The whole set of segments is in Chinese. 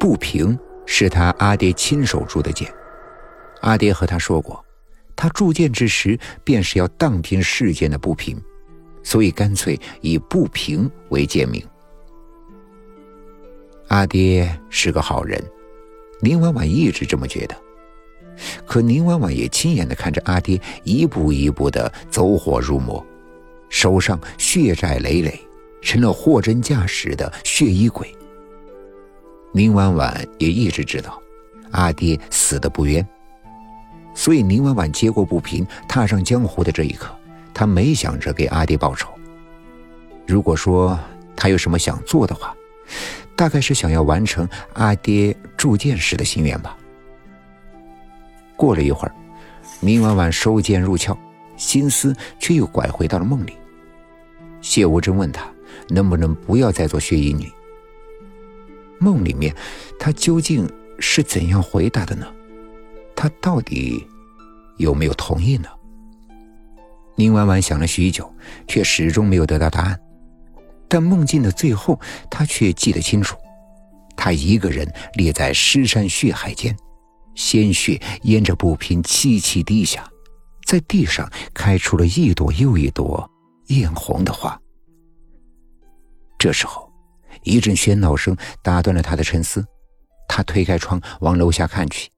不平是他阿爹亲手铸的剑。阿爹和他说过，他铸剑之时便是要荡平世间的不平，所以干脆以不平为剑名。阿爹是个好人，宁婉婉一直这么觉得。可宁婉婉也亲眼的看着阿爹一步一步的走火入魔，手上血债累累，成了货真价实的血衣鬼。宁婉婉也一直知道，阿爹死的不冤。所以，宁婉婉接过不平，踏上江湖的这一刻，她没想着给阿爹报仇。如果说她有什么想做的话，大概是想要完成阿爹铸剑时的心愿吧。过了一会儿，宁婉婉收剑入鞘，心思却又拐回到了梦里。谢无真问她能不能不要再做血衣女。梦里面，他究竟是怎样回答的呢？他到底？有没有同意呢？宁婉婉想了许久，却始终没有得到答案。但梦境的最后，她却记得清楚：她一个人立在尸山血海间，鲜血沿着布平凄凄滴下，在地上开出了一朵又一朵艳红的花。这时候，一阵喧闹声打断了他的沉思。他推开窗，往楼下看去。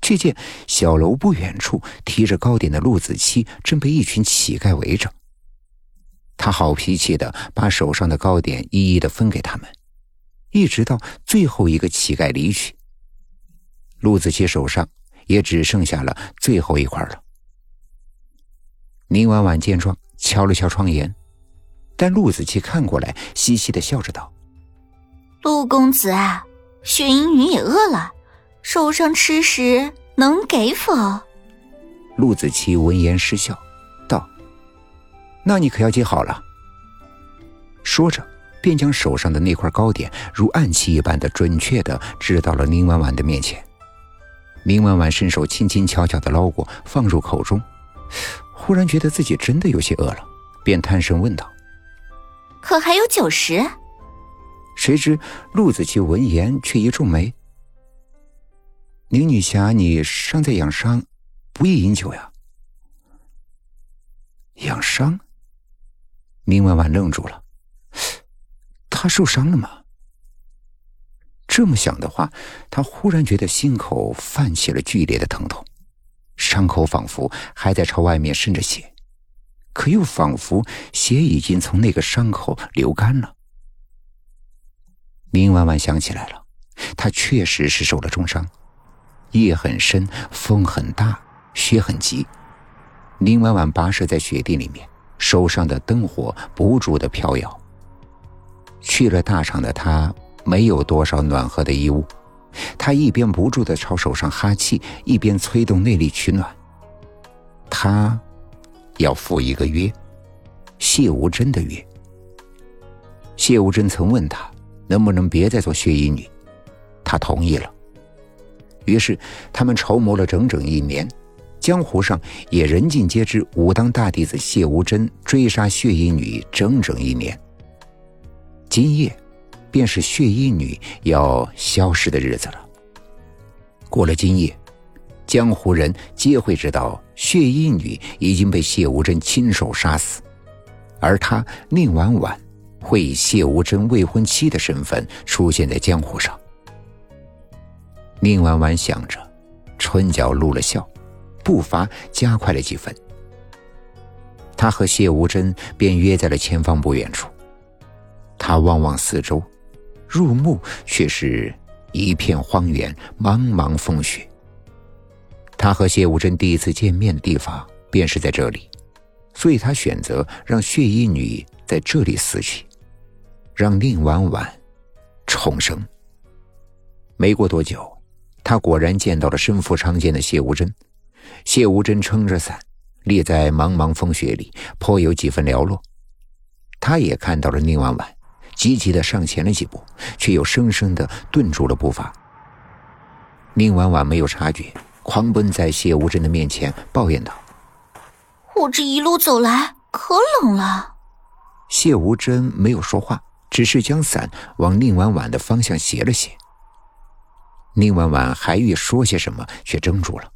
却见小楼不远处提着糕点的陆子期正被一群乞丐围着。他好脾气的把手上的糕点一一的分给他们，一直到最后一个乞丐离去，陆子期手上也只剩下了最后一块了。宁婉婉见状，敲了敲窗沿，但陆子期看过来，嘻嘻的笑着道：“陆公子啊，雪鹰女也饿了。”手上吃食能给否？陆子期闻言失笑，道：“那你可要记好了。”说着，便将手上的那块糕点如暗器一般的准确的掷到了林婉婉的面前。林婉婉伸手轻轻巧巧的捞过，放入口中，忽然觉得自己真的有些饿了，便探声问道：“可还有酒食？”谁知陆子期闻言却一皱眉。宁女侠，你尚在养伤，不宜饮酒呀。养伤？宁婉婉愣住了。他受伤了吗？这么想的话，他忽然觉得心口泛起了剧烈的疼痛，伤口仿佛还在朝外面渗着血，可又仿佛血已经从那个伤口流干了。林婉婉想起来了，他确实是受了重伤。夜很深，风很大，雪很急。林婉婉跋涉在雪地里面，手上的灯火不住的飘摇。去了大厂的他没有多少暖和的衣物，他一边不住的朝手上哈气，一边催动内力取暖。他要赴一个约，谢无真的约。谢无真曾问他能不能别再做血衣女，他同意了。于是，他们筹谋了整整一年，江湖上也人尽皆知武当大弟子谢无真追杀血衣女整整一年。今夜，便是血衣女要消失的日子了。过了今夜，江湖人皆会知道血衣女已经被谢无真亲手杀死，而他宁婉婉会以谢无真未婚妻的身份出现在江湖上。宁婉婉想着，唇角露了笑，步伐加快了几分。他和谢无真便约在了前方不远处。他望望四周，入目却是一片荒原，茫茫风雪。他和谢无真第一次见面的地方便是在这里，所以他选择让血衣女在这里死去，让宁婉婉重生。没过多久。他果然见到了身负长剑的谢无真，谢无真撑着伞，立在茫茫风雪里，颇有几分寥落。他也看到了宁婉婉，急急的上前了几步，却又生生的顿住了步伐。宁婉婉没有察觉，狂奔在谢无真的面前，抱怨道：“我这一路走来可冷了。”谢无真没有说话，只是将伞往宁婉婉的方向斜了斜。宁婉婉还欲说些什么，却怔住了。